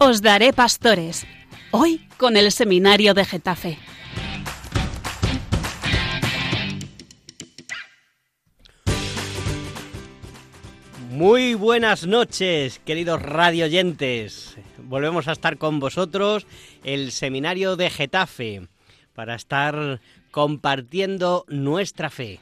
Os daré pastores. Hoy con el seminario de Getafe. Muy buenas noches, queridos radioyentes. Volvemos a estar con vosotros el seminario de Getafe para estar compartiendo nuestra fe.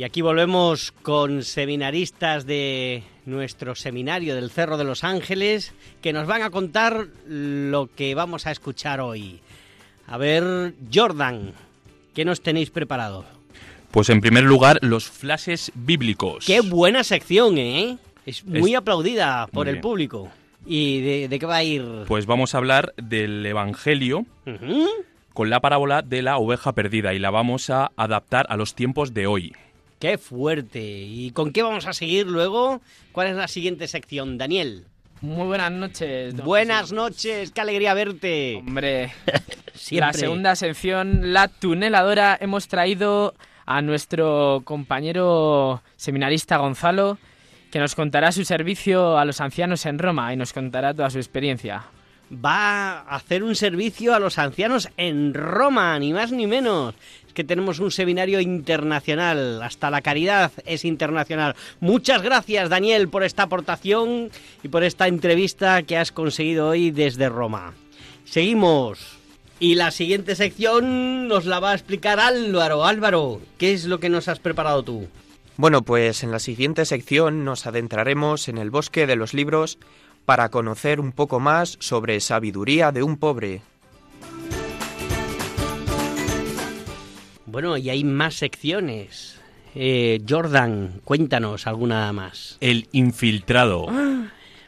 Y aquí volvemos con seminaristas de nuestro seminario del Cerro de los Ángeles que nos van a contar lo que vamos a escuchar hoy. A ver, Jordan, ¿qué nos tenéis preparado? Pues en primer lugar, los flashes bíblicos. Qué buena sección, ¿eh? Es muy Es- aplaudida por Muy el público. ¿Y de, de qué va a ir? Pues vamos a hablar del Evangelio con la parábola de la oveja perdida y la vamos a adaptar a los tiempos de hoy. ¡Qué fuerte! ¿Y con qué vamos a seguir luego? ¿Cuál es la siguiente sección, Daniel? Muy buenas noches. don Buenas noches, qué alegría verte. Hombre, la segunda sección, la tuneladora, hemos traído a nuestro compañero seminarista Gonzalo, que nos contará su servicio a los ancianos en Roma y nos contará toda su experiencia. Va a hacer un servicio a los ancianos en Roma, ni más ni menos. Es que tenemos un seminario internacional, hasta la caridad es internacional. Muchas gracias, Daniel, por esta aportación y por esta entrevista que has conseguido hoy desde Roma. Seguimos. Y la siguiente sección nos la va a explicar Álvaro. Álvaro, ¿qué es lo que nos has preparado tú? Bueno, pues en la siguiente sección nos adentraremos en el bosque de los libros para conocer un poco más sobre sabiduría de un pobre. Bueno, y hay más secciones. Eh, Jordan, cuéntanos alguna más. El infiltrado.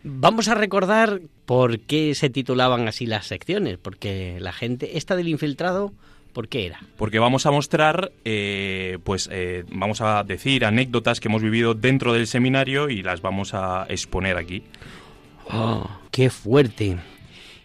Vamos a recordar por qué se titulaban así las secciones, porque la gente, esta del infiltrado, ¿por qué era? Porque vamos a mostrar, eh, pues eh, vamos a decir anécdotas que hemos vivido dentro del seminario y las vamos a exponer aquí. Oh, ¡Qué fuerte!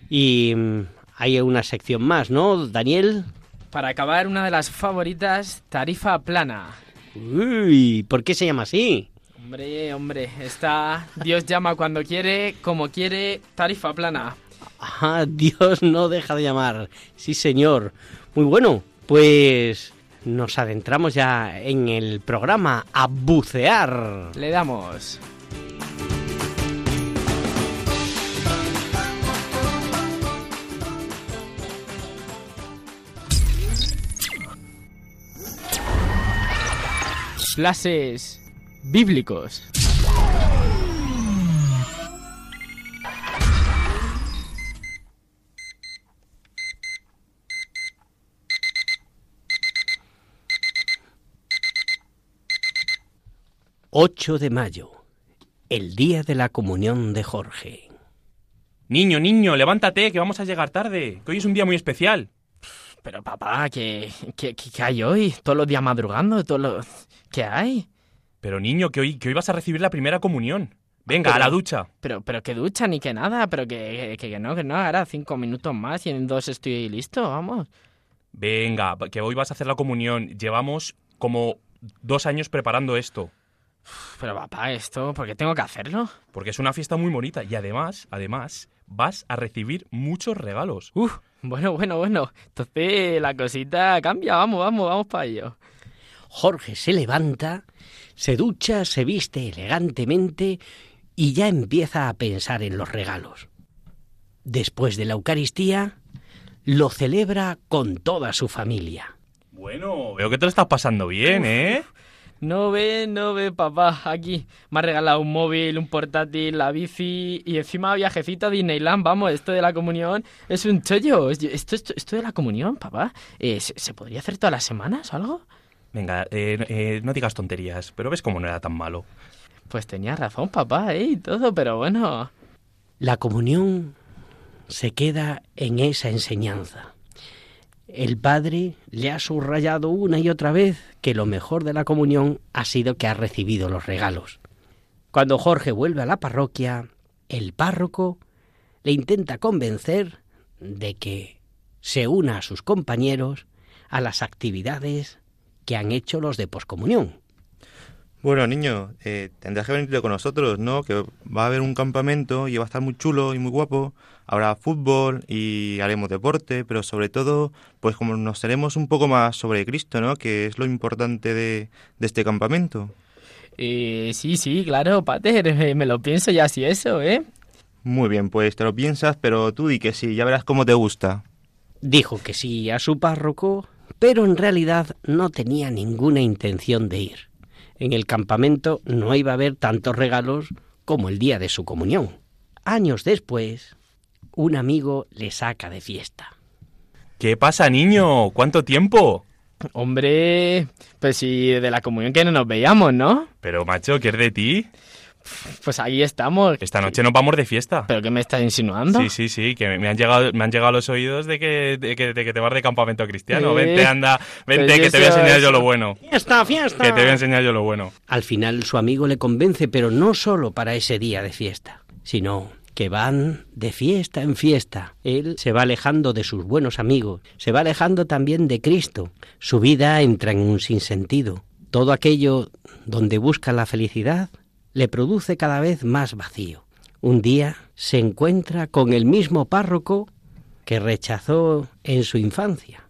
Y mm, hay una sección más, ¿no, Daniel? Para acabar, una de las favoritas, tarifa plana. Uy, ¿por qué se llama así? Hombre, hombre, está Dios llama cuando quiere, como quiere, tarifa plana. Ah, Dios no deja de llamar. Sí, señor. Muy bueno, pues nos adentramos ya en el programa a bucear. Le damos. Flashes bíblicos. ...8 de mayo, el día de la comunión de Jorge. Niño, niño, levántate, que vamos a llegar tarde, que hoy es un día muy especial. Pero papá, ¿qué, qué, qué- qué hay hoy? Todos los días madrugando, todos los... ¿Qué hay? Pero niño, que hoy, que hoy vas a recibir la primera comunión. Venga, a la ducha. Pero, pero que ducha ni que nada, pero que, que, que no, que no, ahora cinco minutos más y en dos estoy listo, vamos. Venga, que hoy vas a hacer la comunión. Llevamos como dos años preparando esto. Pero papá, esto, ¿por qué tengo que hacerlo? Porque es una fiesta muy bonita y además, además, vas a recibir muchos regalos. Uf, bueno, bueno, bueno. Entonces la cosita cambia, vamos, vamos, vamos para ello. Jorge se levanta, se ducha, se viste elegantemente y ya empieza a pensar en los regalos. Después de la Eucaristía, lo celebra con toda su familia. Bueno, veo que te lo estás pasando bien, ¿eh? No ve, no ve, papá, aquí. Me ha regalado un móvil, un portátil, la bici y encima viajecito a Disneyland. Vamos, esto de la comunión es un chollo. Esto, esto, esto de la comunión, papá, eh, ¿se, se podría hacer todas las semanas o algo? Venga, eh, eh, no digas tonterías, pero ves cómo no era tan malo. Pues tenía razón, papá, ¿eh? Y todo, pero bueno. La comunión se queda en esa enseñanza. El padre le ha subrayado una y otra vez que lo mejor de la comunión ha sido que ha recibido los regalos. Cuando Jorge vuelve a la parroquia, el párroco le intenta convencer de que se una a sus compañeros a las actividades que han hecho los de poscomunión. Bueno, niño, eh, tendrás que venirte con nosotros, ¿no? Que va a haber un campamento y va a estar muy chulo y muy guapo. Habrá fútbol y haremos deporte, pero sobre todo, pues como nos seremos un poco más sobre Cristo, ¿no? Que es lo importante de, de este campamento. Eh, sí, sí, claro, Pater, eh, me lo pienso ya así eso, ¿eh? Muy bien, pues te lo piensas, pero tú di que sí, ya verás cómo te gusta. Dijo que sí a su párroco, pero en realidad no tenía ninguna intención de ir. En el campamento no iba a haber tantos regalos como el día de su comunión. Años después, un amigo le saca de fiesta. ¿Qué pasa, niño? ¿Cuánto tiempo? Hombre, pues sí, de la comunión que no nos veíamos, ¿no? Pero, macho, ¿qué es de ti? Pues ahí estamos. Esta noche nos vamos de fiesta. ¿Pero qué me estás insinuando? Sí, sí, sí, que me han llegado, me han llegado a los oídos de que, de que, de que te vas de campamento cristiano. ¿Eh? Vente, anda, vente, Pues que te voy a enseñar yo lo bueno. ¡Fiesta, fiesta! Que te voy a enseñar yo lo bueno. Al final su amigo le convence, pero no solo para ese día de fiesta, sino que van de fiesta en fiesta. Él se va alejando de sus buenos amigos, se va alejando también de Cristo. Su vida entra en un sinsentido. Todo aquello donde busca la felicidad le produce cada vez más vacío. Un día se encuentra con el mismo párroco que rechazó en su infancia,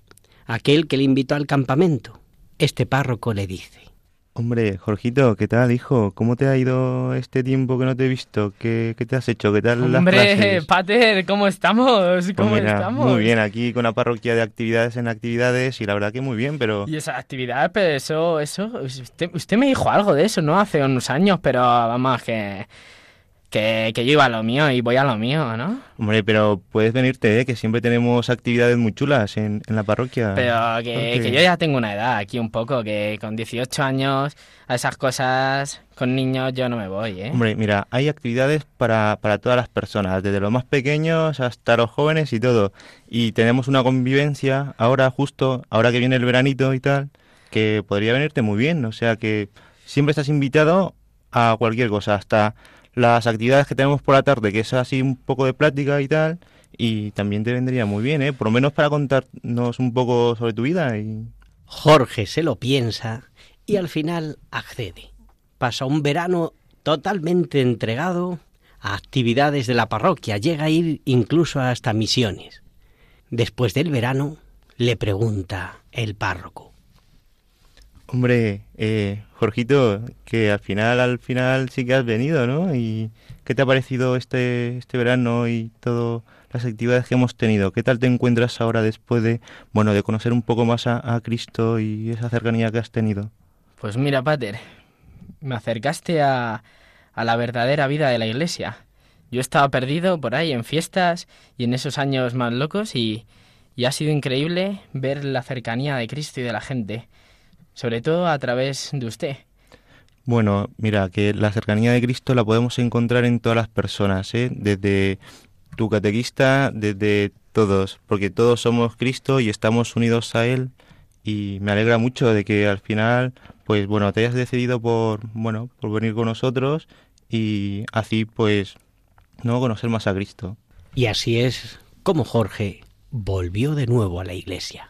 aquel que le invitó al campamento. Este párroco le dice, Hombre, Jorgito, ¿qué tal, hijo? ¿Cómo te ha ido este tiempo que no te he visto? ¿Qué, qué te has hecho? ¿Qué tal las Hombre, clases? Pater, ¿cómo estamos? Pues ¿Cómo mira, estamos? Muy bien, aquí con la parroquia de actividades en actividades y la verdad que muy bien, pero... Y esa actividad, pero eso, eso, usted, usted me dijo algo de eso, ¿no? Hace unos años, pero vamos, que, que, que yo iba a lo mío y voy a lo mío, ¿no? Hombre, pero puedes venirte, ¿eh? que siempre tenemos actividades muy chulas en, en la parroquia. Pero que, yo ya tengo una edad aquí un poco, que con 18 años a esas cosas con niños yo no me voy, ¿eh? Hombre, mira, hay actividades para, para todas las personas, desde los más pequeños hasta los jóvenes y todo. Y tenemos una convivencia ahora, justo, ahora que viene el veranito y tal, que podría venirte muy bien. O sea que siempre estás invitado a cualquier cosa, hasta las actividades que tenemos por la tarde, que es así un poco de plática y tal. Y también te vendría muy bien, ¿eh? Por lo menos para contarnos un poco sobre tu vida y... Jorge se lo piensa y al final accede. Pasa un verano totalmente entregado a actividades de la parroquia, llega a ir incluso hasta misiones. Después del verano, le pregunta el párroco. Hombre, eh, Jorgito, que al final, al final sí que has venido, ¿no? ¿Y qué te ha parecido este, este verano y todas las actividades que hemos tenido? ¿Qué tal te encuentras ahora después de, bueno, de conocer un poco más a, Cristo y esa cercanía que has tenido? Pues mira, Pater, me acercaste a, a la verdadera vida de la iglesia. Yo estaba perdido por ahí en fiestas y en esos años más locos y, y ha sido increíble ver la cercanía de Cristo y de la gente, sobre todo a través de usted. Bueno, mira, que la cercanía de Cristo la podemos encontrar en todas las personas, ¿eh? Desde tu catequista, desde todos, porque todos somos Cristo y estamos unidos a Él y me alegra mucho de que al final, pues bueno, te hayas decidido por, bueno, por venir con nosotros y así, pues, no conocer más a Cristo. Y así es como Jorge volvió de nuevo a la iglesia.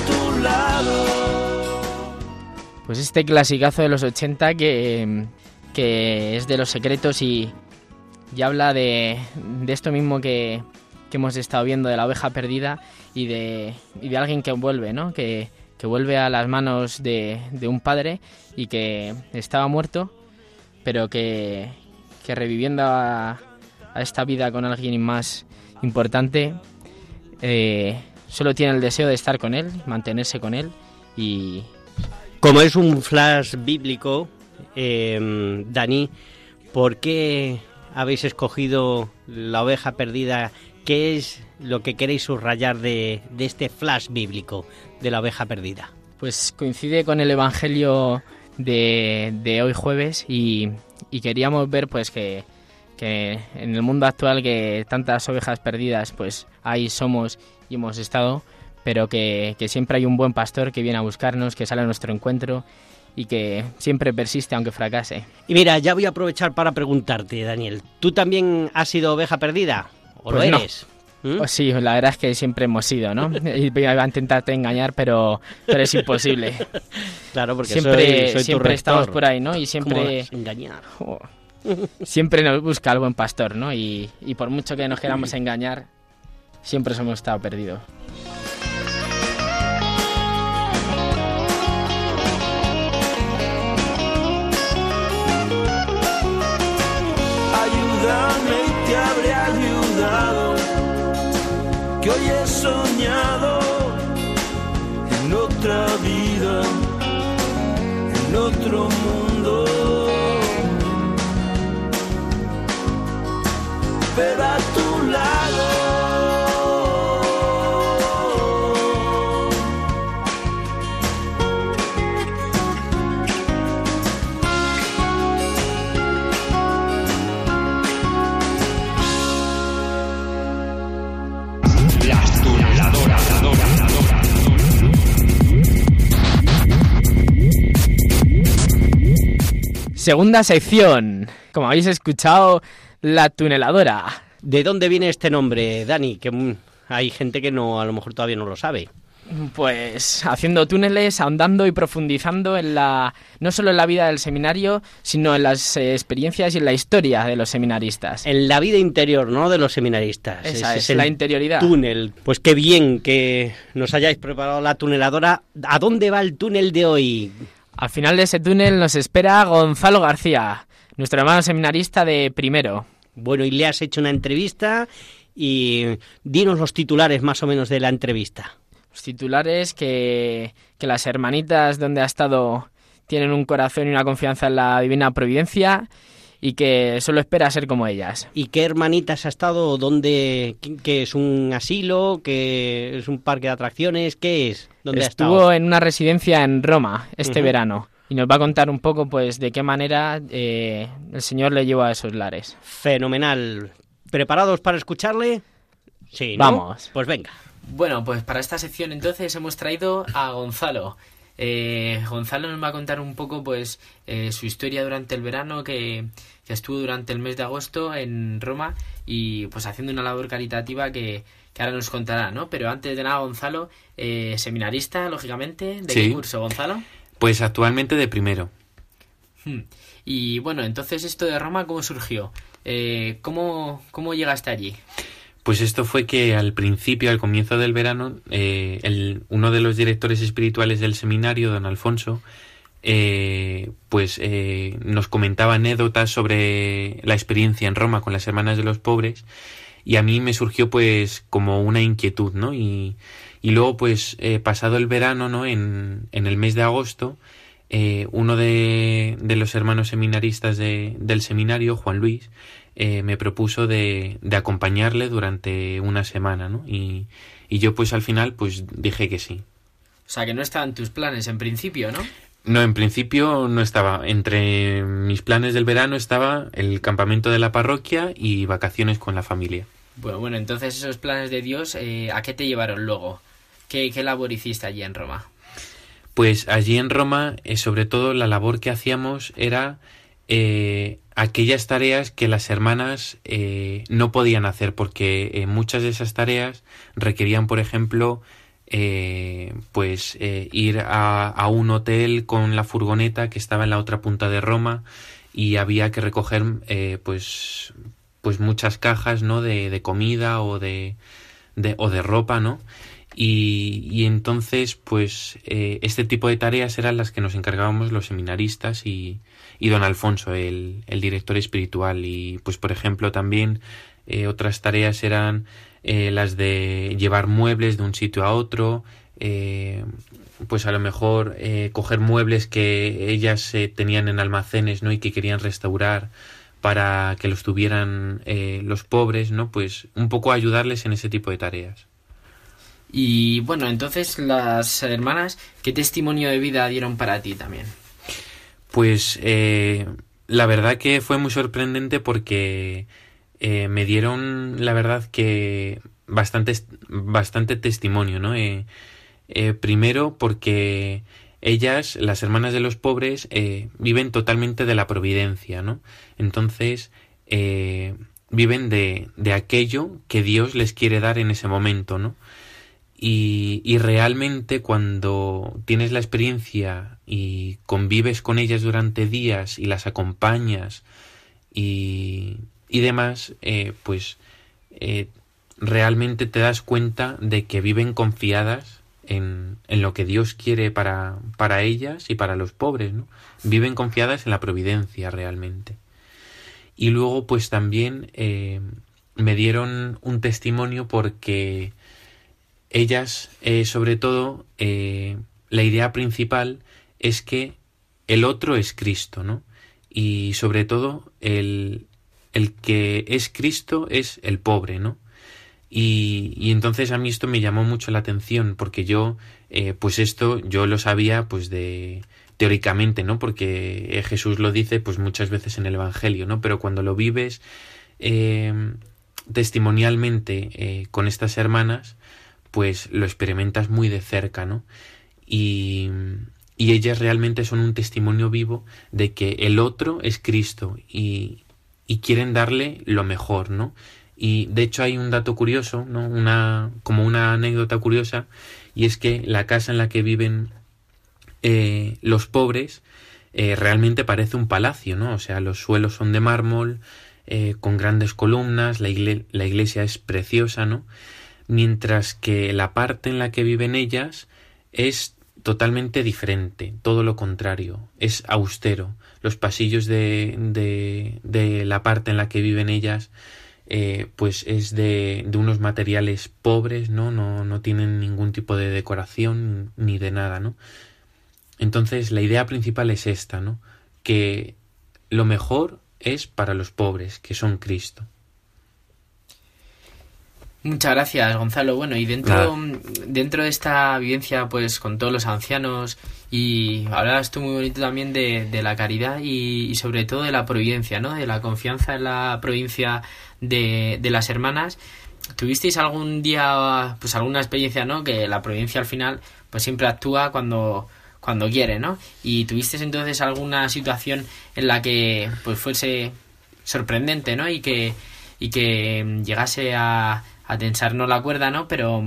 pues este clasicazo de los 80 que, que es de los secretos y, y habla de, de esto mismo que, que hemos estado viendo de la oveja perdida y de, y de alguien que vuelve, ¿no? Que, que vuelve a las manos de, de un padre y que estaba muerto, pero que, que reviviendo a, esta vida con alguien más importante, eh, solo tiene el deseo de estar con él, mantenerse con él y, Como es un flash bíblico, eh, Dani, ¿por qué habéis escogido la oveja perdida? ¿Qué es lo que queréis subrayar de, de este flash bíblico de la oveja perdida? pues coincide con el Evangelio de, de hoy jueves y, y queríamos ver pues que, que en el mundo actual que tantas ovejas perdidas pues ahí somos y hemos estado, pero que, que siempre hay un buen pastor que viene a buscarnos, que sale a nuestro encuentro y que siempre persiste aunque fracase. Y mira, ya voy a aprovechar para preguntarte, Daniel, ¿tú también has sido oveja perdida? ¿O Pues lo no. eres? ¿Mm? Pues sí, la verdad es que siempre hemos sido, ¿no? Y voy a intentarte engañar, pero, pero es imposible. Claro, porque siempre soy, soy tu siempre estamos por ahí, ¿no? Y ¿Cómo siempre... engañar? Jo. Siempre nos busca el buen pastor, ¿no? Y, y por mucho que nos queramos engañar, siempre hemos estado perdidos. Ayúdame y te habré ayudado. Que hoy he soñado en otra vida, en otro mundo. Pero Segunda sección. Como habéis escuchado, la tuneladora. ¿De dónde viene este nombre, Dani? Que mm, hay gente que no, a lo mejor todavía no lo sabe. Pues haciendo túneles, ahondando y profundizando en la no solo en la vida del seminario, sino en las eh, experiencias y en la historia de los seminaristas. En la vida interior, ¿no? De los seminaristas. Esa Ese es, el la interioridad. túnel. Pues qué bien que nos hayáis preparado la tuneladora. ¿A dónde va el túnel de hoy? Al final de ese túnel nos espera Gonzalo García, nuestro hermano seminarista de primero. Bueno, y le has hecho una entrevista y dinos los titulares más o menos de la entrevista. Los titulares que, que las hermanitas donde ha estado tienen un corazón y una confianza en la divina providencia y que solo espera ser como ellas. ¿Y qué hermanitas ha estado? ¿Dónde? ¿Qué- ¿Qué es un asilo? ¿Qué es un parque de atracciones? ¿Qué es? ¿Dónde Estuvo en una residencia en Roma este verano y nos va a contar un poco pues de qué manera eh, el Señor le llevó a esos lares. Fenomenal. ¿Preparados para escucharle? Sí, ¿no? Vamos. Pues venga. Bueno, pues para esta sección entonces hemos traído a Gonzalo. Eh, Gonzalo nos va a contar un poco pues eh, su historia durante el verano que, que estuvo durante el mes de agosto en Roma y pues haciendo una labor caritativa que, que ahora nos contará, ¿no? Pero antes de nada, Gonzalo, eh, seminarista, lógicamente, ¿de Sí. qué curso, Gonzalo? Pues actualmente de primero. Hmm. Y bueno, entonces esto de Roma, ¿cómo surgió? Eh, ¿cómo, ¿Cómo llegaste allí? Pues esto fue que al principio, al comienzo del verano, eh, el- uno de los directores espirituales del seminario, don Alfonso, eh, pues eh, nos comentaba anécdotas sobre la experiencia en Roma con las hermanas de los pobres y a mí me surgió pues como una inquietud, ¿no? Y, y luego pues eh, pasado el verano, ¿no? En, en el mes de agosto, eh, uno de, de los hermanos seminaristas de- del seminario, Juan Luis, eh, me propuso de, de acompañarle durante una semana, ¿no? Y, y yo pues al final pues dije que sí. O sea, que no estaban tus planes en principio, ¿no? No, en principio no estaba. Entre mis planes del verano estaba el campamento de la parroquia y vacaciones con la familia. Bueno, bueno, entonces esos planes de Dios, eh, ¿a qué te llevaron luego? ¿Qué, ¿Qué labor hiciste allí en Roma? Pues allí en Roma, eh, sobre todo la labor que hacíamos era eh, aquellas tareas que las hermanas eh, no podían hacer, porque muchas de esas tareas requerían, por ejemplo, eh, pues eh, ir a, a, un hotel con la furgoneta que estaba en la otra punta de Roma y había que recoger eh, pues pues muchas cajas no de, de comida o de, de, o de ropa no y, y entonces pues este tipo de tareas eran las que nos encargábamos los seminaristas y, y don Alfonso el, el director espiritual. Y pues por ejemplo también otras tareas eran eh, las de llevar muebles de un sitio a otro, eh, pues a lo mejor eh, coger muebles que ellas tenían en almacenes ¿no? y que querían restaurar para que los tuvieran los pobres, ¿no? Pues un poco ayudarles en ese tipo de tareas. Y bueno, entonces las hermanas, ¿qué testimonio de vida dieron para ti también? Pues la verdad que fue muy sorprendente porque eh, me dieron, la verdad, que bastante, bastante testimonio, ¿no? Eh, eh, primero porque ellas, las hermanas de los pobres, viven totalmente de la providencia, ¿no? Entonces, viven de, de aquello que Dios les quiere dar en ese momento, ¿no? Y, y, realmente cuando tienes la experiencia y convives con ellas durante días y las acompañas y, y demás, eh, pues eh, realmente te das cuenta de que viven confiadas en, en, lo que Dios quiere para, para ellas y para los pobres. Viven confiadas en la providencia realmente. Y luego, pues también eh, me dieron un testimonio porque ellas, sobre todo, la idea principal es que el otro es Cristo, ¿no? Y sobre todo el, el que es Cristo es el pobre, ¿no? Y, y, entonces a mí esto me llamó mucho la atención porque yo, eh, pues esto yo lo sabía pues de teóricamente, ¿no? Porque Jesús lo dice pues muchas veces en el Evangelio, ¿no? Pero cuando lo vives eh, testimonialmente eh, con estas hermanas, pues lo experimentas muy de cerca, ¿no? Y, y ellas realmente son un testimonio vivo de que el otro es Cristo y, y quieren darle lo mejor, ¿no? Y de hecho hay un dato curioso, ¿no? Una, como una anécdota curiosa, y es que la casa en la que viven eh, los pobres eh, realmente parece un palacio, ¿no? O sea, los suelos son de mármol, eh, con grandes columnas, la, la iglesia es preciosa, ¿no? Mientras que la parte en la que viven ellas es totalmente diferente, todo lo contrario, es austero, los pasillos de, de, la parte en la que viven ellas eh, pues es de, de, unos materiales pobres, ¿no? ¿no? No tienen ningún tipo de decoración ni de nada, ¿no? Entonces la idea principal es esta, ¿no? Que lo mejor es para los pobres, que son Cristo. Muchas gracias, Gonzalo. Bueno, y dentro, dentro de esta vivencia, pues con todos los ancianos, y hablabas tú muy bonito también de, de la caridad y, sobre todo de la providencia, ¿no? De la confianza en la provincia de, de las hermanas. ¿Tuvisteis algún día, pues alguna experiencia, ¿no? Que la providencia al final, pues siempre actúa cuando, cuando quiere, ¿no? Y tuvisteis entonces alguna situación en la que, pues fuese sorprendente, ¿no? Y que, y que llegase a a tensarnos la cuerda, ¿no? Pero,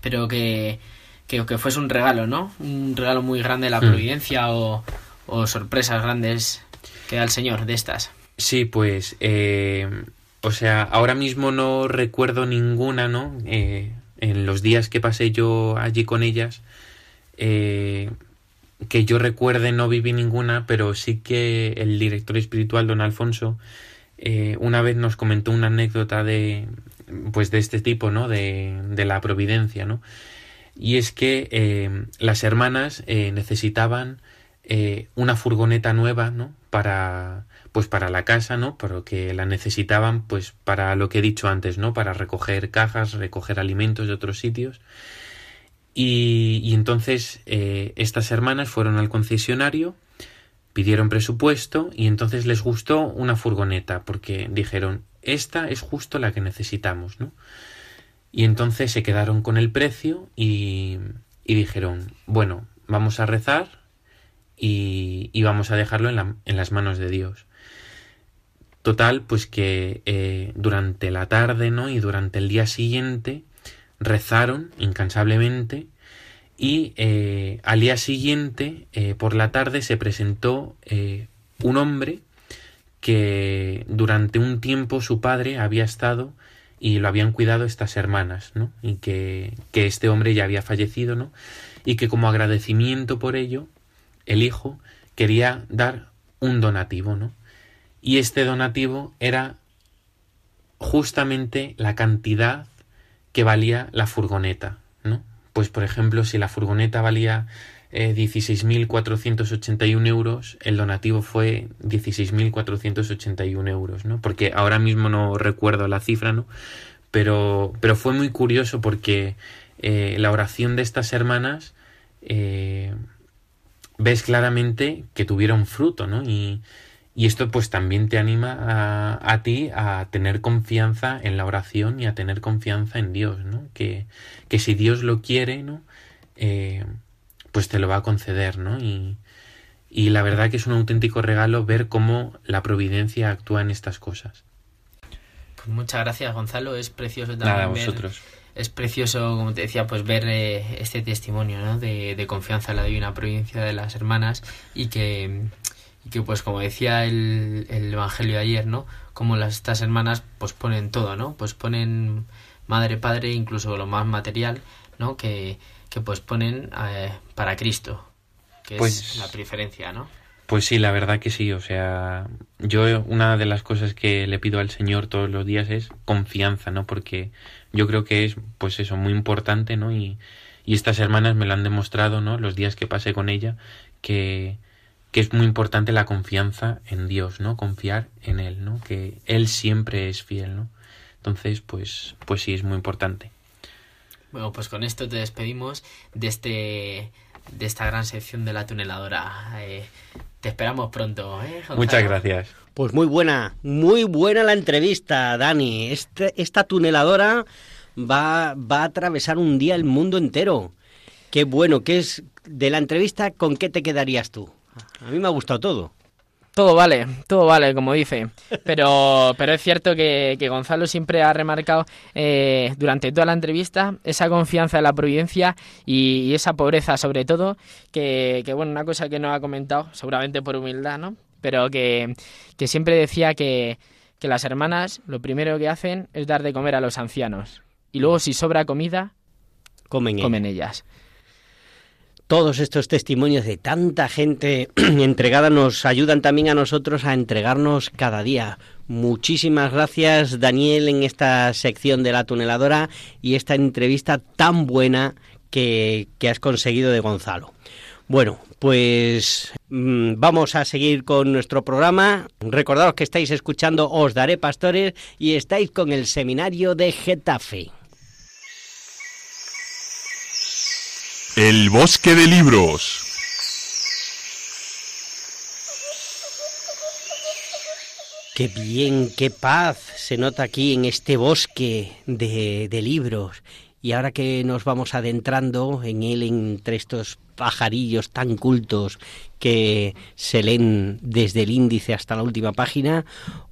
pero que, que, que, fuese un regalo, ¿no? Un regalo muy grande de la hmm. providencia o, o, sorpresas grandes que da el Señor de estas. Sí, pues, eh, o sea, ahora mismo no recuerdo ninguna, ¿no? Eh, en los días que pasé yo allí con ellas, eh, que yo recuerde no viví ninguna, pero sí que el director espiritual, don Alfonso, eh, una vez nos comentó una anécdota de, pues de este tipo, ¿no? De, de la providencia, ¿no? Y es que eh, las hermanas eh, necesitaban eh, una furgoneta nueva, ¿no? Para, pues para la casa, ¿no? Pero que la necesitaban, pues para lo que he dicho antes, ¿no? Para recoger cajas, recoger alimentos de otros sitios. Y, y entonces estas hermanas fueron al concesionario, pidieron presupuesto y entonces les gustó una furgoneta porque dijeron esta es justo la que necesitamos, ¿no? Y entonces se quedaron con el precio y, y dijeron, bueno, vamos a rezar y, vamos a dejarlo en, la, en, las manos de Dios. Total, pues que eh, durante la tarde, ¿no? Y durante el día siguiente, rezaron incansablemente y eh, al día siguiente, eh, por la tarde, se presentó un hombre que durante un tiempo su padre había estado y lo habían cuidado estas hermanas, ¿no? Y que, que este hombre ya había fallecido, ¿no? Y que como agradecimiento por ello, el hijo quería dar un donativo, ¿no? Y este donativo era justamente la cantidad que valía la furgoneta, ¿no? Pues por ejemplo, si la furgoneta valía eh, 16.481 euros, el donativo fue 16.481 euros, ¿no? Porque ahora mismo no recuerdo la cifra, ¿no? Pero, pero fue muy curioso porque eh, la oración de estas hermanas eh, ves claramente que tuvieron fruto, ¿no? Y, y esto pues también te anima a, ti a tener confianza en la oración y a tener confianza en Dios, ¿no? Que, que si Dios lo quiere, ¿no? Eh, pues te lo va a conceder, ¿no? Y, y la verdad que es un auténtico regalo ver cómo la providencia actúa en estas cosas. Pues muchas gracias, Gonzalo. Es precioso también Nada, ver- vosotros. es precioso, como te decía, pues ver eh, este testimonio ¿no? de, de confianza en la divina providencia de las hermanas y que, y que pues como decía el, el Evangelio de ayer, ¿no? Como las, estas hermanas pues ponen todo, ¿no? Pues ponen madre, padre, incluso lo más material, ¿no? Que, que pues ponen eh, para Cristo, que Pues- es la preferencia, ¿no? Pues sí, la verdad que sí. O sea, yo una de las cosas que le pido al Señor todos los días es confianza, ¿no? Porque yo creo que es, pues eso, muy importante, ¿no? Y, y estas hermanas me lo han demostrado, ¿no? Los días que pasé con ella, que, que es muy importante la confianza en Dios, ¿no? Confiar en Él, ¿no? Que Él siempre es fiel, ¿no? Entonces, pues, pues sí, es muy importante. Bueno, pues con esto te despedimos de este de esta gran sección de la tuneladora. Eh, te esperamos pronto, ¿eh? Muchas gracias. Pues muy buena, muy buena la entrevista, Dani. Este- esta tuneladora va, va a atravesar un día el mundo entero. Qué bueno, ¿qué es de la entrevista? ¿Con qué te quedarías tú? A mí me ha gustado todo. Todo vale, todo vale, como dice. Pero, pero es cierto que, que Gonzalo siempre ha remarcado eh, durante toda la entrevista esa confianza en la providencia y, y esa pobreza, sobre todo, que, que, bueno, una cosa que no ha comentado, seguramente por humildad, ¿no? Pero que, que siempre decía que, que las hermanas lo primero que hacen es dar de comer a los ancianos. Y luego, si sobra comida, Comen, comen ellas. Todos estos testimonios de tanta gente entregada nos ayudan también a nosotros a entregarnos cada día. Muchísimas gracias, Daniel, en esta sección de la tuneladora y esta entrevista tan buena que, que has conseguido de Gonzalo. Bueno, pues mm, vamos a seguir con nuestro programa. Recordaros que estáis escuchando Os Daré Pastores y estáis con el seminario de Getafe. El bosque de libros. Qué bien, qué paz se nota aquí en este bosque de, de libros. Y ahora que nos vamos adentrando en él entre estos pajarillos tan cultos que se leen desde el índice hasta la última página,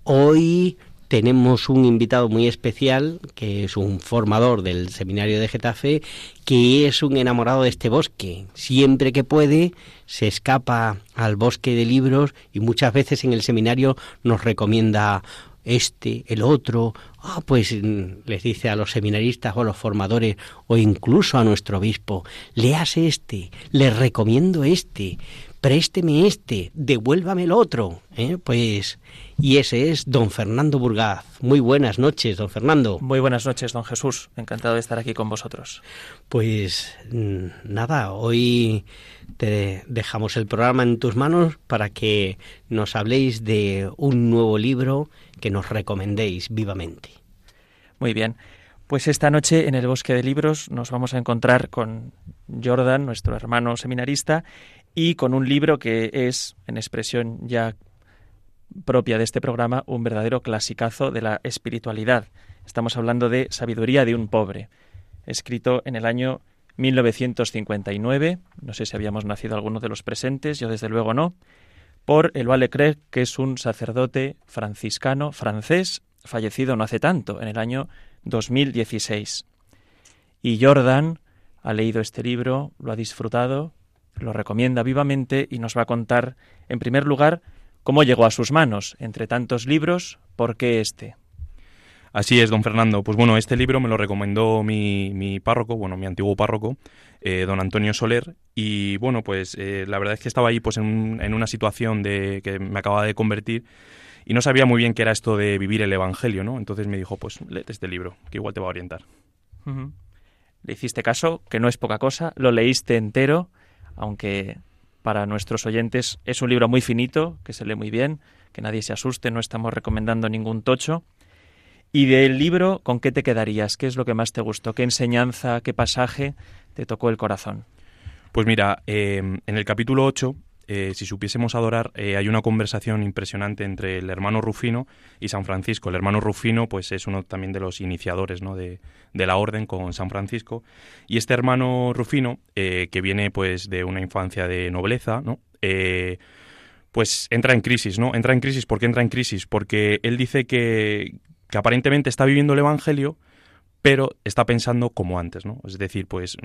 hoy tenemos un invitado muy especial, que es un formador del seminario de Getafe, que es un enamorado de este bosque. Siempre que puede, se escapa al bosque de libros y muchas veces en el seminario nos recomienda este, el otro, ah, pues mm, les dice a los seminaristas o a los formadores o incluso a nuestro obispo, léase este, le recomiendo este, présteme este, devuélvame el otro, ¿eh? pues y ese es don Fernando Burgaz. Muy buenas noches, don Fernando. Muy buenas noches, don Jesús. Encantado de estar aquí con vosotros. Pues mm, nada, hoy te dejamos el programa en tus manos para que nos habléis de un nuevo libro que nos recomendéis vivamente. Muy bien. Pues esta noche en el Bosque de Libros nos vamos a encontrar con Jordan, nuestro hermano seminarista, y con un libro que es, en expresión ya propia de este programa, un verdadero clasicazo de la espiritualidad. Estamos hablando de Sabiduría de un pobre, escrito en el año 1959, no sé si habíamos nacido alguno de los presentes, yo desde luego no, por Eloy Craig, que es un sacerdote franciscano francés, fallecido no hace tanto, en el año 2016. Y Jordan ha leído este libro, lo ha disfrutado, lo recomienda vivamente y nos va a contar, en primer lugar, cómo llegó a sus manos. Entre tantos libros, ¿por qué este? Así es, don Fernando. Pues bueno, este libro me lo recomendó mi, mi párroco, bueno, mi antiguo párroco, eh, don Antonio Soler. Y bueno, pues eh, la verdad es que estaba ahí pues en, en, una situación de que me acababa de convertir y no sabía muy bien qué era esto de vivir el Evangelio, ¿no? Entonces me dijo, pues léete este libro, que igual te va a orientar. Uh -huh. Le hiciste caso, que no es poca cosa, lo leíste entero, aunque para nuestros oyentes es un libro muy finito, que se lee muy bien, que nadie se asuste, no estamos recomendando ningún tocho. Y del libro, ¿con qué te quedarías? ¿Qué es lo que más te gustó? ¿Qué enseñanza, qué pasaje te tocó el corazón? Pues mira, eh, en el capítulo 8, eh, si supiésemos adorar, eh, hay una conversación impresionante entre el hermano Rufino y San Francisco. El hermano Rufino, pues es uno también de los iniciadores ¿no? de, de la orden con San Francisco. Y este hermano Rufino, eh, que viene pues de una infancia de nobleza, ¿no? pues entra en crisis, ¿no? Entra en crisis, ¿por qué entra en crisis? Porque él dice que, que aparentemente está viviendo el Evangelio, pero está pensando como antes, ¿no? Es decir, pues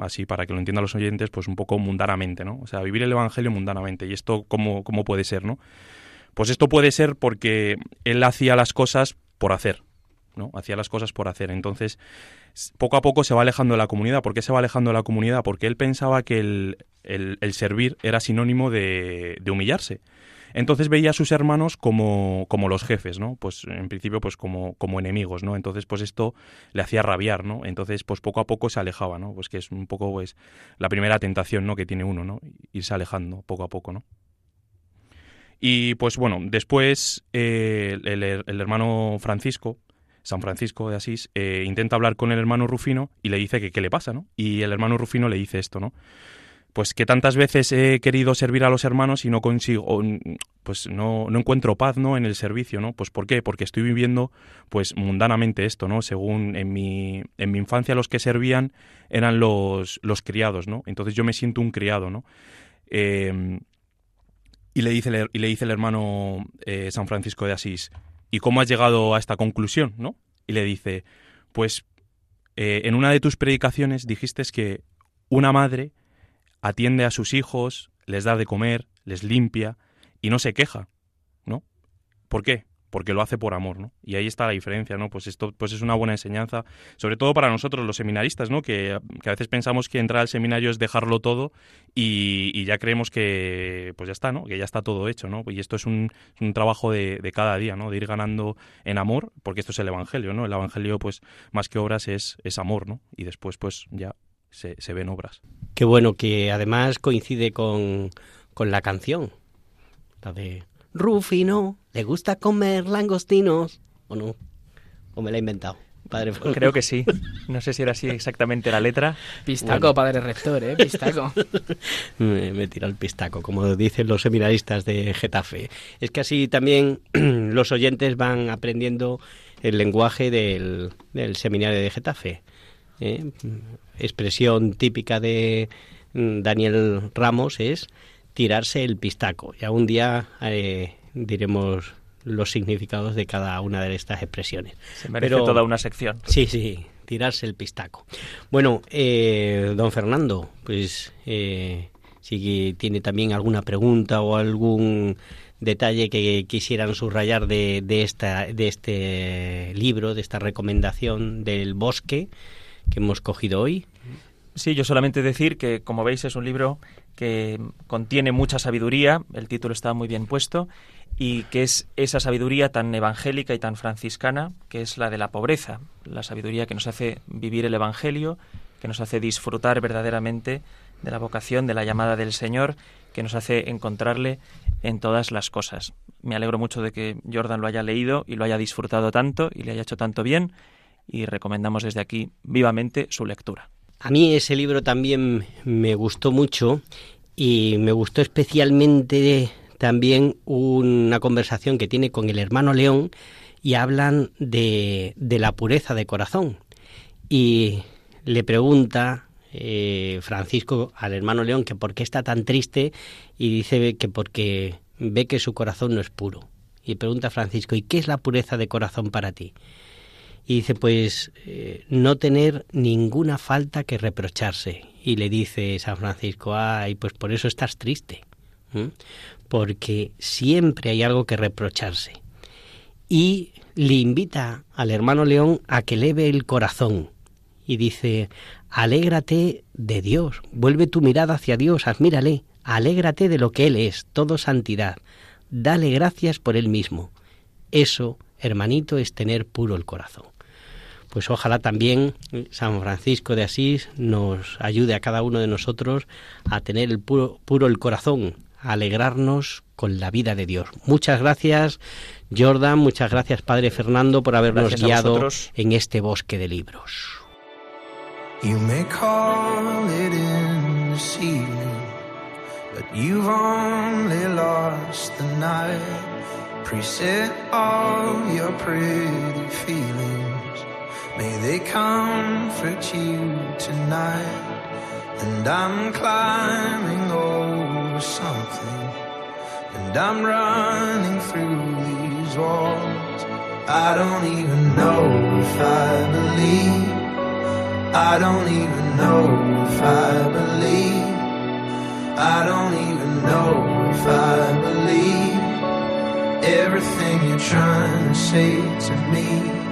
así para que lo entiendan los oyentes, pues un poco mundanamente, ¿no? O sea, vivir el Evangelio mundanamente. ¿Y esto cómo, cómo puede ser, no? Pues esto puede ser porque él hacía las cosas por hacer, ¿no? Hacía las cosas por hacer. Entonces, poco a poco se va alejando de la comunidad. ¿Por qué se va alejando de la comunidad? Porque él pensaba que el, el, el servir era sinónimo de, de humillarse. Entonces veía a sus hermanos como, como los jefes, ¿no? Pues en principio pues como, como enemigos, ¿no? Entonces pues esto le hacía rabiar, ¿no? Entonces pues poco a poco se alejaba, ¿no? Pues que es un poco pues la primera tentación, ¿no? Que tiene uno, ¿no? Irse alejando poco a poco, ¿no? Y pues bueno, después eh, el, hermano Francisco, San Francisco de Asís, eh, intenta hablar con el hermano Rufino y le dice que qué le pasa, ¿no? Y el hermano Rufino le dice esto, ¿no? Pues que tantas veces he querido servir a los hermanos y no consigo, pues no, no encuentro paz, ¿no? En el servicio, ¿no? Pues ¿por qué? Porque estoy viviendo, pues mundanamente esto, ¿no? Según en mi, en mi infancia los que servían eran los, los criados, ¿no? Entonces yo me siento un criado, ¿no? Eh, y, le dice, y le dice el hermano eh, San Francisco de Asís, ¿y cómo has llegado a esta conclusión, no? Y le dice, pues eh, en una de tus predicaciones dijiste que una madre atiende a sus hijos, les da de comer, les limpia y no se queja, ¿no? ¿Por qué? Porque lo hace por amor, ¿no? Y ahí está la diferencia, ¿no? Pues esto pues es una buena enseñanza, sobre todo para nosotros los seminaristas, ¿no? Que, a veces pensamos que entrar al seminario es dejarlo todo y, ya creemos que pues ya está, ¿no? Que ya está todo hecho, ¿no? Y esto es un, trabajo de, de, cada día, ¿no? De ir ganando en amor, porque esto es el Evangelio, ¿no? El Evangelio, pues, más que obras es, es amor, ¿no? Y después, pues, ya se, se ven obras. Qué bueno que además coincide con, con la canción, la de Rufino, le gusta comer langostinos, ¿o no? ¿O me la he inventado? Padre Creo que sí. No sé si era así exactamente la letra. Pistaco, bueno. padre rector, ¿eh? Pistaco. me, me tira el pistaco, como dicen los seminaristas de Getafe. Es que así también los oyentes van aprendiendo el lenguaje del, del seminario de Getafe. ¿eh? Expresión típica de Daniel Ramos es tirarse el pistaco. Ya un día eh, diremos los significados de cada una de estas expresiones. Se merece Pero, toda una sección. Sí, sí, tirarse el pistaco. Bueno, eh, don Fernando, pues eh, si tiene también alguna pregunta o algún detalle que quisieran subrayar de, de, esta, de este libro, de esta recomendación del bosque, que hemos cogido hoy. Sí, yo solamente decir que, como veis, es un libro que contiene mucha sabiduría, el título está muy bien puesto, y que es esa sabiduría tan evangélica y tan franciscana, que es la de la pobreza, la sabiduría que nos hace vivir el Evangelio, que nos hace disfrutar verdaderamente de la vocación, de la llamada del Señor, que nos hace encontrarle en todas las cosas. Me alegro mucho de que Jordan lo haya leído y lo haya disfrutado tanto y le haya hecho tanto bien y recomendamos desde aquí vivamente su lectura. A mí ese libro también me gustó mucho y me gustó especialmente también una conversación que tiene con el hermano León y hablan de, de la pureza de corazón. Y le pregunta eh, Francisco al hermano León que por qué está tan triste y dice que porque ve que su corazón no es puro. Y pregunta Francisco, ¿y qué es la pureza de corazón para ti? Y dice, pues eh, no tener ninguna falta que reprocharse. Y le dice San Francisco, ay, pues por eso estás triste. Porque siempre hay algo que reprocharse. Y le invita al hermano León a que leve el corazón. Y dice, alégrate de Dios, vuelve tu mirada hacia Dios, admírale, alégrate de lo que Él es, todo santidad. Dale gracias por Él mismo. Eso, hermanito, es tener puro el corazón pues ojalá también San Francisco de Asís nos ayude a cada uno de nosotros a tener el puro, puro el corazón, a alegrarnos con la vida de Dios. Muchas gracias, Jordan, muchas gracias, Padre Fernando, por habernos Gracias guiado en este bosque de libros. You may call it in this evening, but you've only lost the night. Preset all your pretty feelings. May they comfort you tonight. And I'm climbing over something. And I'm running through these walls. I don't even know if I believe. I don't even know if I believe. I don't even know if I believe everything you're trying to say to me.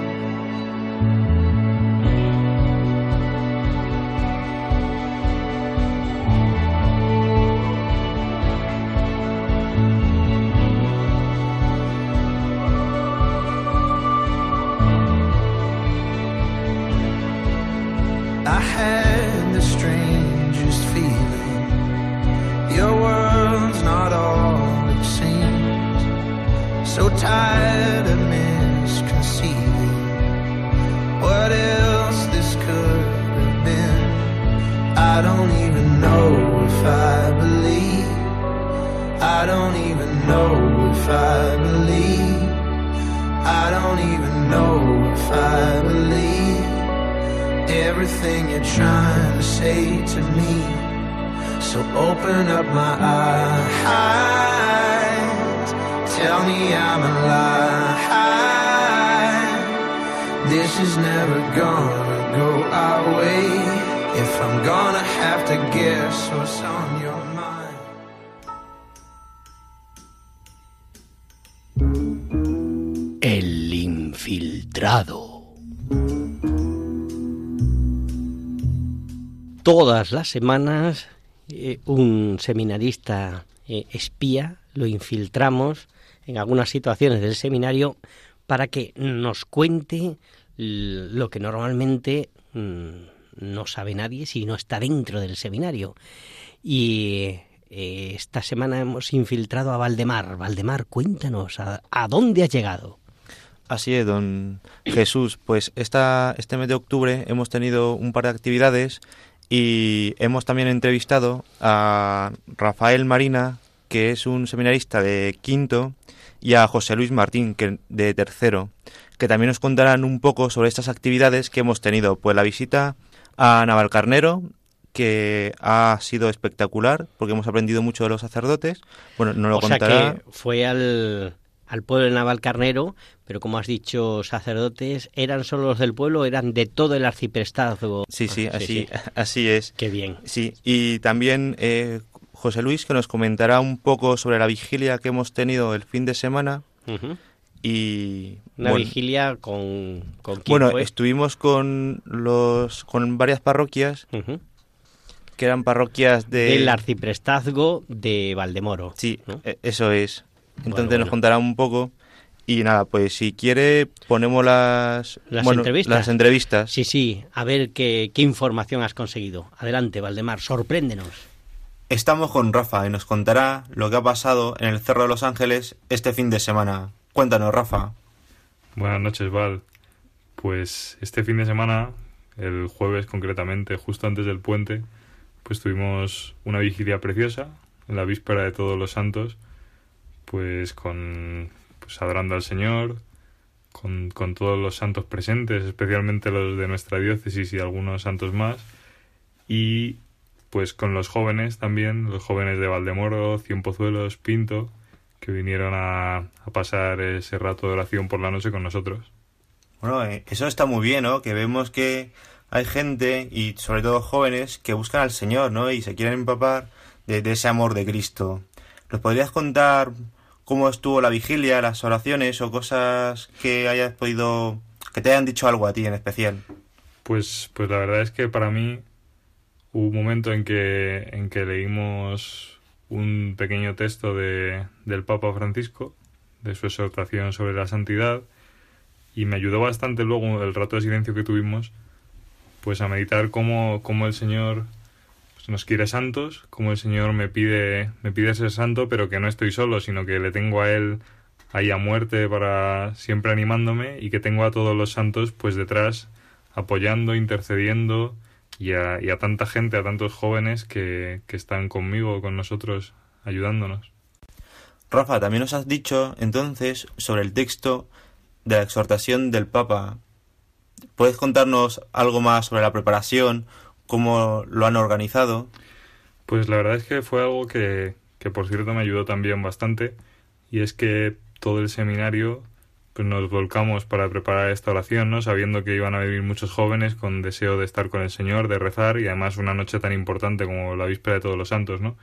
I'm alive. This is never gonna go our way. If I'm gonna have to guess what's on your mind. El infiltrado. Todas las semanas eh, un seminarista eh, espía lo infiltramos en algunas situaciones del seminario para que nos cuente lo que normalmente mm, no sabe nadie si no está dentro del seminario. Y eh, esta semana hemos infiltrado a Valdemar. Valdemar, cuéntanos, ¿a, a dónde has llegado? Así es, don Jesús. Pues esta, este mes de octubre hemos tenido un par de actividades y hemos también entrevistado a Rafael Marina, que es un seminarista de quinto, y a José Luis Martín, que de tercero, que también nos contarán un poco sobre estas actividades que hemos tenido. Pues la visita a Navalcarnero, que ha sido espectacular, porque hemos aprendido mucho de los sacerdotes. Bueno, nos lo o sea contará. que fue al, al pueblo de Navalcarnero, pero como has dicho, sacerdotes, ¿eran solo los del pueblo eran de todo el arciprestazgo? Sí, sí, así, así es. Qué bien. Sí, y también eh, José Luis que nos comentará un poco sobre la vigilia que hemos tenido el fin de semana y Una bueno, vigilia con, con quién bueno, fue? estuvimos con los con varias parroquias que eran parroquias de Del arciprestazgo de Valdemoro. Sí, ¿no? e- eso es. Entonces Bueno, bueno. nos contará un poco y nada, pues si quiere ponemos las Las bueno, entrevistas. las entrevistas. Sí, sí, a ver qué, qué información has conseguido. Adelante, Valdemar, sorpréndenos. Estamos con Rafa y nos contará lo que ha pasado en el Cerro de los Ángeles este fin de semana. Cuéntanos, Rafa. Buenas noches, Val. Pues este fin de semana, el jueves concretamente, justo antes del puente, pues tuvimos una vigilia preciosa en la víspera de todos los santos, pues con pues adorando al Señor, con, con todos los santos presentes, especialmente los de nuestra diócesis y algunos santos más, y pues con los jóvenes también, los jóvenes de Valdemoro, Cienpozuelos, Pinto, que vinieron a, a pasar ese rato de oración por la noche con nosotros. Bueno, eh, eso está muy bien, ¿no? Que vemos que hay gente, y sobre todo jóvenes, que buscan al Señor, ¿no? Y se quieren empapar de, de ese amor de Cristo. ¿Nos podrías contar cómo estuvo la vigilia, las oraciones o cosas que hayas podido, que te hayan dicho algo a ti en especial? Pues, pues la verdad es que para mí hubo un momento en que, en que leímos un pequeño texto de, del Papa Francisco, de su exhortación sobre la santidad, y me ayudó bastante luego el rato de silencio que tuvimos, pues a meditar cómo, cómo el Señor pues, nos quiere santos, cómo el Señor me pide, me pide ser santo, pero que no estoy solo, sino que le tengo a Él ahí a muerte para siempre animándome y que tengo a todos los santos pues detrás apoyando, intercediendo y a, y a tanta gente, a tantos jóvenes que, que están conmigo, con nosotros, ayudándonos. Rafa, también nos has dicho entonces sobre el texto de la exhortación del Papa. ¿Puedes contarnos algo más sobre la preparación, cómo lo han organizado? Pues la verdad es que fue algo que, que por cierto me ayudó también bastante y es que todo el seminario pues nos volcamos para preparar esta oración, ¿no? Sabiendo que iban a vivir muchos jóvenes con deseo de estar con el Señor, de rezar y además una noche tan importante como la víspera de todos los santos, ¿no?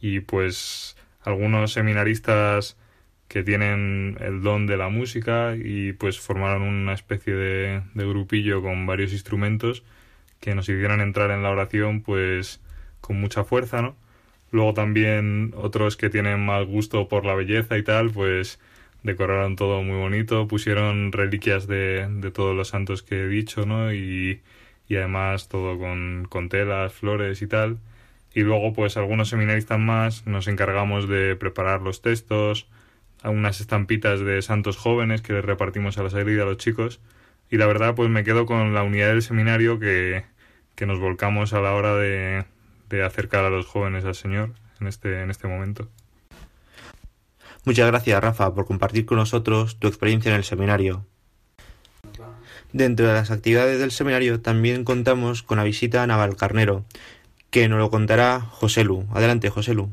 Y pues algunos seminaristas que tienen el don de la música y pues formaron una especie de, de grupillo con varios instrumentos que nos hicieron entrar en la oración pues con mucha fuerza, ¿no? Luego también otros que tienen más gusto por la belleza y tal, pues decoraron todo muy bonito, pusieron reliquias de, de todos los santos que he dicho, ¿no? Y, y además todo con, con telas, flores y tal. Y luego, pues algunos seminaristas más nos encargamos de preparar los textos, unas estampitas de santos jóvenes que les repartimos a la salida a los chicos. Y la verdad, pues me quedo con la unidad del seminario que, que nos volcamos a la hora de, de acercar a los jóvenes al Señor en este, en este momento. Muchas gracias, Rafa, por compartir con nosotros tu experiencia en el seminario. Dentro de las actividades del seminario también contamos con la visita a Navalcarnero, que nos lo contará José Lu. Adelante, José Lu.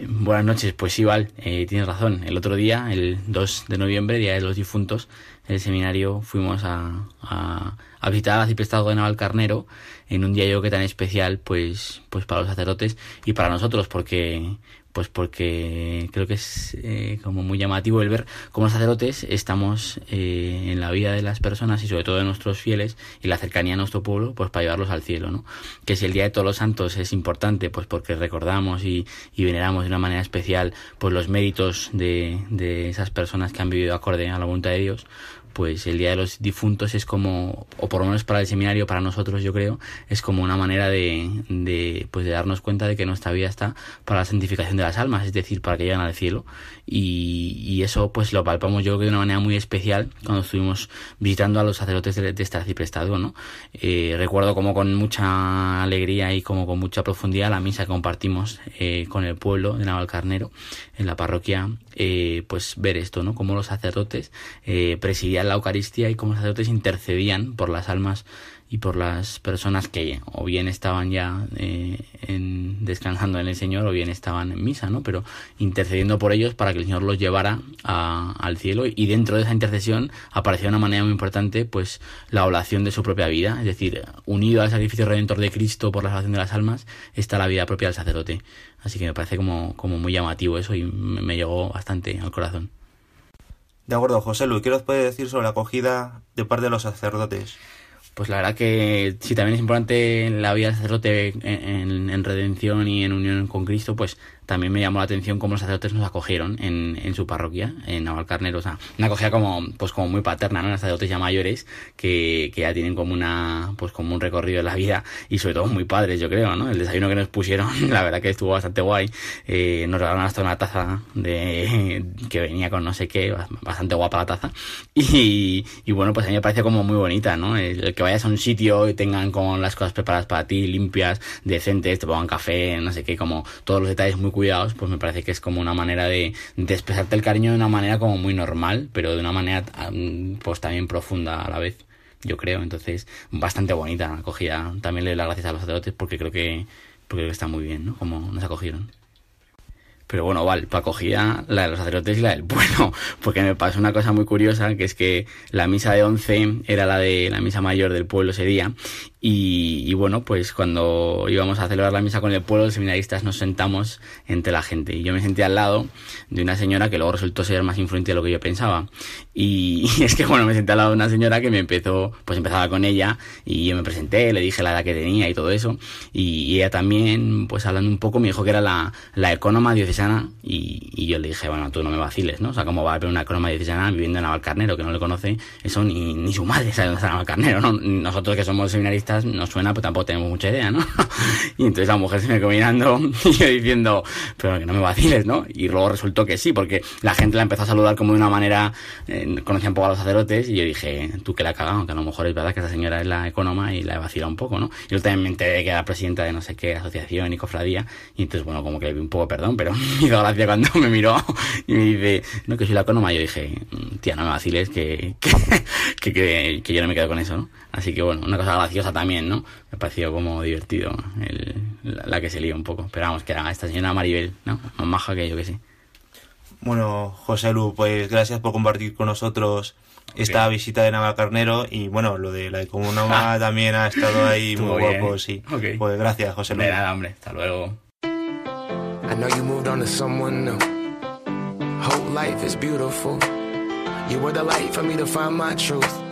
Buenas noches, pues sí, Val, eh, tienes razón. El otro día, el 2 de noviembre, Día de los Difuntos, en el seminario fuimos a, a, a visitar al arciprestado de Navalcarnero en un día yo que tan especial, pues, pues para los sacerdotes y para nosotros, porque pues porque creo que es eh, como muy llamativo el ver cómo los sacerdotes estamos eh, en la vida de las personas y sobre todo de nuestros fieles y la cercanía a nuestro pueblo pues para llevarlos al cielo no que si el día de todos los santos es importante pues porque recordamos y, veneramos de una manera especial pues los méritos de esas personas que han vivido acorde a la voluntad de Dios pues el Día de los Difuntos es como, o por lo menos para el seminario, para nosotros yo creo, es como una manera de, de, pues de darnos cuenta de que nuestra vida está para la santificación de las almas, es decir, para que lleguen al cielo. Y, y eso pues lo palpamos yo creo de una manera muy especial cuando estuvimos visitando a los sacerdotes de, de este arciprestado, ¿no? Eh, recuerdo como con mucha alegría y como con mucha profundidad la misa que compartimos eh, con el pueblo de Navalcarnero en la parroquia, eh, pues ver esto, ¿no? Como los sacerdotes eh, presidían la Eucaristía y como los sacerdotes intercedían por las almas y por las personas que o bien estaban ya eh, en, descansando en el Señor o bien estaban en misa, ¿no? Pero intercediendo por ellos para que el Señor los llevara a, al cielo y dentro de esa intercesión apareció de una manera muy importante pues la oblación de su propia vida, es decir, unido al sacrificio redentor de Cristo por la salvación de las almas está la vida propia del sacerdote. Así que me parece como, como muy llamativo eso y me, me llegó bastante al corazón. De acuerdo, José Luis, ¿qué nos puede decir sobre la acogida de parte de los sacerdotes? Pues la verdad que si también es importante la vida del sacerdote en, en, en, redención y en unión con Cristo, pues también me llamó la atención cómo los sacerdotes nos acogieron en, en su parroquia, en Navalcarnero. O sea, una acogida como, pues como muy paterna, ¿no? Los sacerdotes ya mayores que, que ya tienen como una, pues como un recorrido de la vida y sobre todo muy padres, yo creo, ¿no? El desayuno que nos pusieron, la verdad que estuvo bastante guay. Eh, nos regalaron hasta una taza de, que venía con no sé qué, bastante guapa la taza. Y, y bueno, pues a mí me parece como muy bonita, ¿no? El, el que vayas a un sitio y tengan como las cosas preparadas para ti, limpias, decentes, te pongan café, no sé qué, como todos los detalles muy cuidados, pues me parece que es como una manera de, de expresarte el cariño de una manera como muy normal, pero de una manera pues también profunda a la vez, yo creo. Entonces, bastante bonita acogida. También le doy las gracias a los sacerdotes porque creo que, porque creo que está muy bien, ¿no? Como nos acogieron. Pero bueno, vale, pues acogía la de los sacerdotes y la del pueblo, porque me pasó una cosa muy curiosa, que es que la misa de once era la de la misa mayor del pueblo ese día, y, bueno, pues cuando íbamos a celebrar la misa con el pueblo, los seminaristas nos sentamos entre la gente. Y yo me senté al lado de una señora que luego resultó ser más influente de lo que yo pensaba. Y, es que bueno, me senté al lado de una señora que me empezó, pues empezaba con ella y yo me presenté, le dije la edad que tenía y todo eso. Y, y ella también, pues hablando un poco, me dijo que era la, la ecónoma diocesana y, yo le dije, bueno, tú no me vaciles, ¿no? O sea, ¿cómo va a haber una ecónoma diocesana viviendo en Navalcarnero que no le conoce? Eso ni, ni su madre sabe dónde está Navalcarnero, ¿no? Nosotros que somos seminaristas nos suena, pues tampoco tenemos mucha idea, ¿no? y entonces la mujer se me quedó y yo diciendo, pero que no me vaciles, ¿no? Y luego resultó que sí, porque la gente la empezó a saludar como de una manera, eh, conocía un poco a los sacerdotes y yo dije, tú que la cagado, que a lo mejor es verdad que esa señora es la economa y la he vacilado un poco, ¿no? Yo también me enteré que era presidenta de no sé qué asociación y cofradía y entonces, bueno, como que le vi un poco perdón, pero me hizo gracia cuando me miró y me dice, no, que soy la economa. Yo dije, tía, no me vaciles, que, que, que, que yo no me quedo con eso, ¿no? Así que bueno, una cosa graciosa también, ¿no? Me pareció como divertido el, la, la, que se lía un poco. Pero vamos, que era esta señora Maribel, ¿no? Más maja que yo que sí. Bueno, José Lu, pues gracias por compartir con nosotros esta okay. visita de Navalcarnero y bueno, lo de la economa también ha estado ahí muy bien. guapo, sí. Okay. Pues gracias, José Lu. De nada, hombre, hasta luego. I know you moved on to someone new. Whole life is beautiful. You were the light for me to find my truth.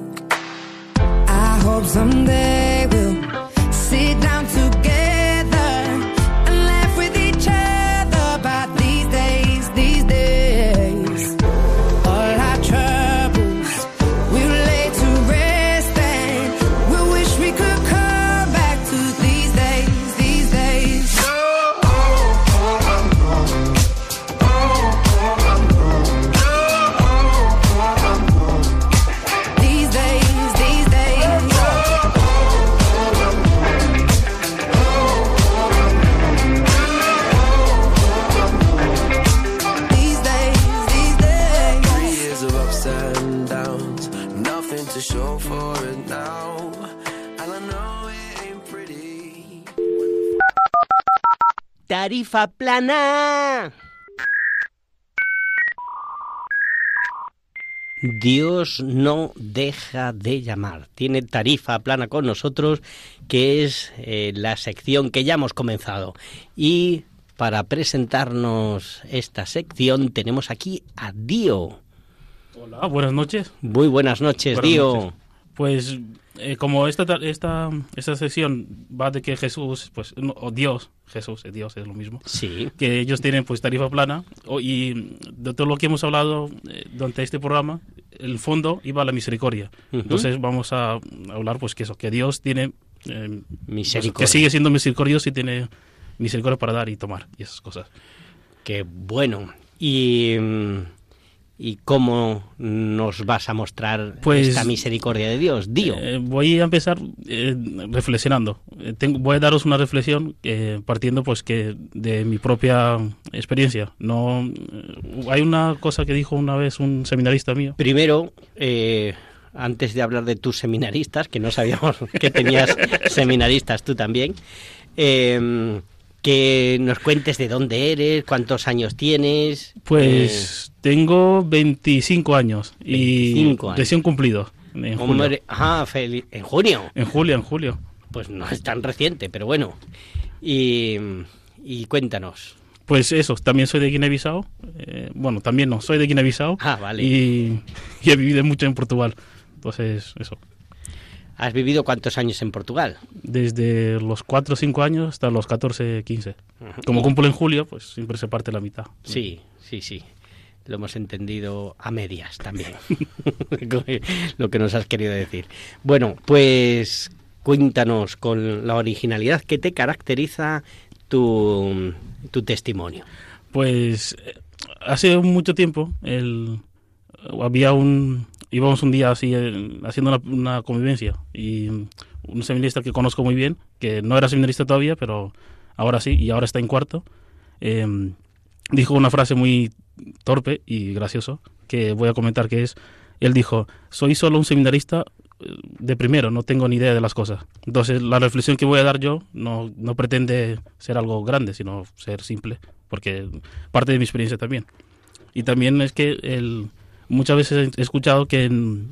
Hope someday we'll sit down together Tarifa plana. Dios no deja de llamar. Tiene tarifa plana con nosotros, que es eh, la sección que ya hemos comenzado. Y para presentarnos esta sección tenemos aquí a Dio. Hola, buenas noches. Muy buenas noches, Buenas Dio. noches. Pues eh, como esta, esta, esta sesión va de que Jesús, pues, no, o Dios, Jesús, eh, Dios es lo mismo, Sí. que ellos tienen pues tarifa plana o- y de todo lo que hemos hablado eh, durante este programa, el fondo iba a la misericordia. Entonces vamos a hablar pues que eso, que Dios tiene eh, Misericordia. que sigue siendo misericordioso y tiene misericordia para dar y tomar y esas cosas. Qué bueno. Y, mm, ¿Y cómo nos vas a mostrar Pues, esta misericordia de Dios? Dio. Eh, voy a empezar eh, reflexionando. Eh, tengo- voy a daros una reflexión eh, partiendo pues que de mi propia experiencia. No eh, hay una cosa que dijo una vez un seminarista mío. Primero, eh, antes de hablar de tus seminaristas, que no sabíamos que tenías seminaristas tú también, eh, que nos cuentes de dónde eres, cuántos años tienes. Pues tengo 25 años 25 y años. recién cumplido. En eh, julio. ah, feli- en junio. En julio, en julio. Pues no es tan reciente, pero bueno. Y, y cuéntanos. Pues eso, también soy de Guinea-Bissau. Eh, bueno, también no, soy de Guinea-Bissau. Ah, vale. Y, y he vivido mucho en Portugal. Entonces, eso. ¿Has vivido cuántos años en Portugal? Desde los 4 o 5 años hasta los 14, 15. Ujú. Como cumplo en julio, pues siempre se parte la mitad. Sí, sí, sí. Lo hemos entendido a medias también. Lo que nos has querido decir. Bueno, pues cuéntanos con la originalidad que te caracteriza tu, tu testimonio. Pues eh, hace mucho tiempo el, había un íbamos un día así eh, haciendo una, una convivencia y un seminarista que conozco muy bien, que no era seminarista todavía, pero ahora sí, y ahora está en cuarto, eh, dijo una frase muy torpe y gracioso que voy a comentar que es, él dijo, soy solo un seminarista eh, de primero, no tengo ni idea de las cosas. Entonces la reflexión que voy a dar yo no, no pretende ser algo grande, sino ser simple, porque parte de mi experiencia también. Y también es que el, muchas veces he escuchado que en,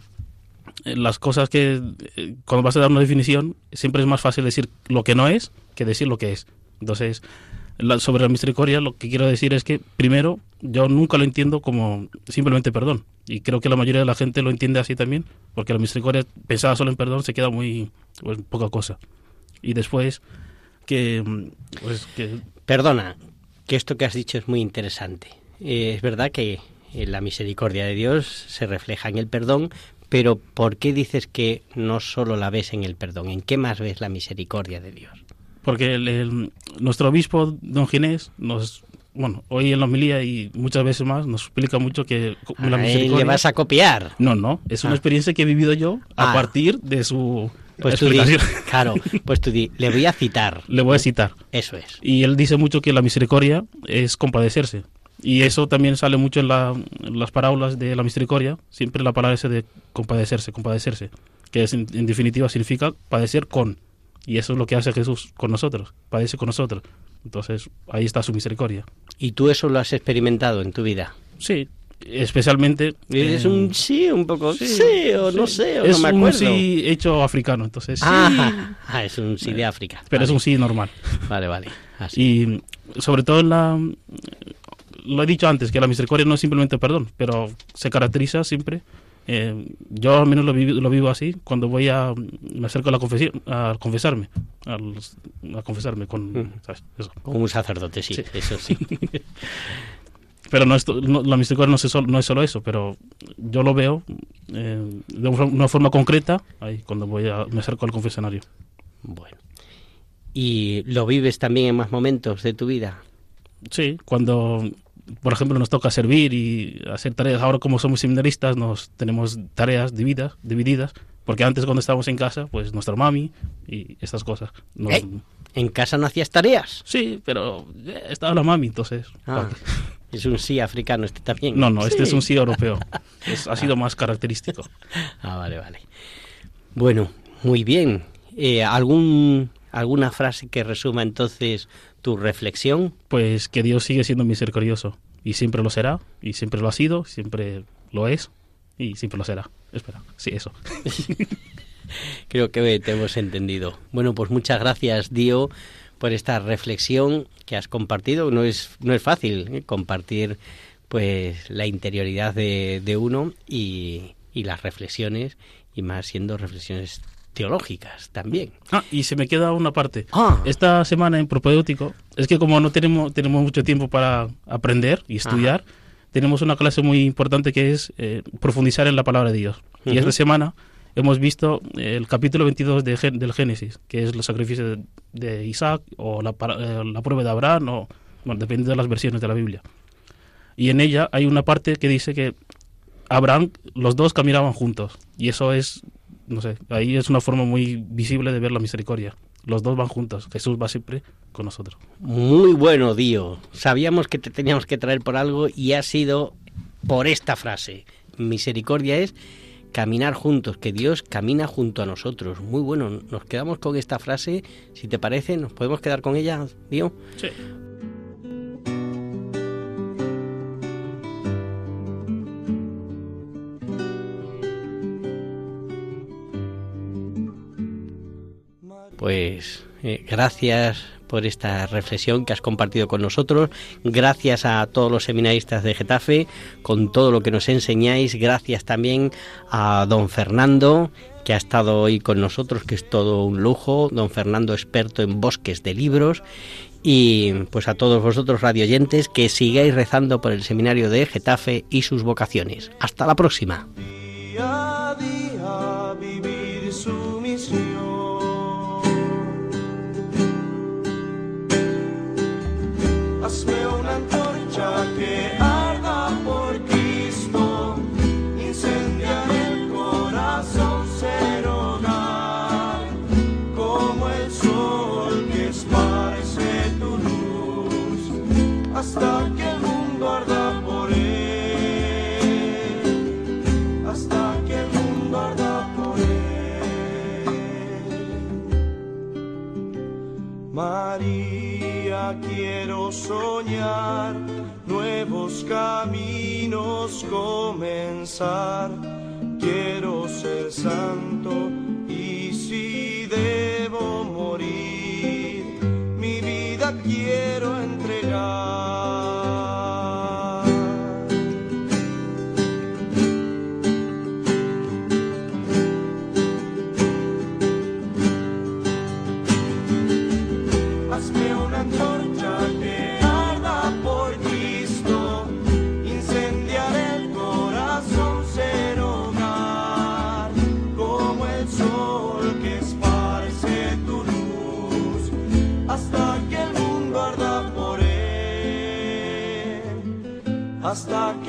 las cosas que eh, cuando vas a dar una definición siempre es más fácil decir lo que no es que decir lo que es. Entonces, la- sobre la misericordia lo que quiero decir es que primero yo nunca lo entiendo como simplemente perdón y creo que la mayoría de la gente lo entiende así también porque la misericordia pensada solo en perdón se queda muy pues, poca cosa y después que pues Perdona, que esto que has dicho es muy interesante. Eh, es verdad que la misericordia de Dios se refleja en el perdón, pero ¿por qué dices que no solo la ves en el perdón? ¿En qué más ves la misericordia de Dios? porque el- el- nuestro obispo don Ginés nos bueno hoy en la homilía y muchas veces más nos explica mucho que la Ah, misericordia ¿le vas a copiar? no no es una Ah. experiencia que he vivido yo a Ah. partir de su Pues tú di, claro, pues tú di, le voy a citar. le voy a citar Eso es. y él dice mucho que la misericordia es compadecerse y eso también sale mucho en, la- en las parábolas de la misericordia siempre la palabra ese de compadecerse compadecerse que es, en, en definitiva significa padecer con y eso es lo que hace Jesús con nosotros padece con nosotros entonces ahí está su misericordia ¿Y tú eso lo has experimentado en tu vida? sí especialmente Es eh, un sí, un poco sí, o no sí. sé, o es no me un acuerdo. sí hecho africano entonces sí Ah, ah, es un sí de África. pero es Vale. un sí normal Vale, vale. Así. Y sobre todo en la... Lo he dicho antes, que la misericordia no es simplemente perdón, pero se caracteriza siempre... eh, yo al menos lo, vivo- lo vivo así cuando voy a... Me acerco a, la confesión, a confesarme. A, los- a confesarme con... Mm. ¿sabes? Eso. Con un sacerdote, sí, eso sí. Pero no, es no- la misericordia no es, solo, no es solo eso, pero yo lo veo eh, de una forma- una forma concreta ahí cuando voy a, me acerco al confesionario. Bueno. ¿Y lo vives también en más momentos de tu vida? Sí, cuando, por ejemplo, nos toca servir y hacer tareas. Ahora, como somos seminaristas, nos tenemos tareas divididas, divididas. Porque antes, cuando estábamos en casa, pues nuestra mami y estas cosas. Nos- ¿Eh? ¿En casa no hacías tareas? Sí, pero eh, estaba la mami, entonces. Ah, es un sí africano este también. No, no, este es un sí europeo. Es- ha sido más característico. Ah, vale, vale. Bueno, muy bien. Eh, ¿algún, ¿Alguna frase que resuma entonces tu reflexión? Pues que Dios sigue siendo misericordioso. Y siempre lo será, y siempre lo ha sido, siempre lo es, y siempre lo será. Espera, sí, eso. Creo que te hemos entendido. Bueno, pues muchas gracias, Dio, por esta reflexión que has compartido. No es, no es fácil ¿eh? compartir pues la interioridad de, de uno y, y las reflexiones, y más siendo reflexiones teológicas también. Ah, y se me queda una parte. Ah. Esta semana en propedéutico, es que como no tenemos, tenemos mucho tiempo para aprender y estudiar, tenemos una clase muy importante que es eh, profundizar en la palabra de Dios. Y Ujú. esta semana hemos visto el capítulo 22 de del Génesis, que es los sacrificios de, de Isaac o la, eh, la prueba de Abraham, o bueno, depende de las versiones de la Biblia. Y en ella hay una parte que dice que Abraham, los dos caminaban juntos. Y eso es, no sé, ahí es una forma muy visible de ver la misericordia. Los dos van juntos. Jesús va siempre con nosotros. Muy bueno, Dio. Sabíamos que te teníamos que traer por algo y ha sido por esta frase. Misericordia es caminar juntos, que Dios camina junto a nosotros. Muy bueno, nos quedamos con esta frase. Si te parece, nos podemos quedar con ella, Dio. Sí. Pues eh, gracias por esta reflexión que has compartido con nosotros. Gracias a todos los seminaristas de Getafe con todo lo que nos enseñáis. Gracias también a don Fernando que ha estado hoy con nosotros, que es todo un lujo. Don Fernando, experto en bosques de libros. Y pues a todos vosotros radioyentes que sigáis rezando por el seminario de Getafe y sus vocaciones. Hasta la próxima. María, quiero soñar, nuevos caminos comenzar, quiero ser santo y si debo morir, mi vida quiero hasta que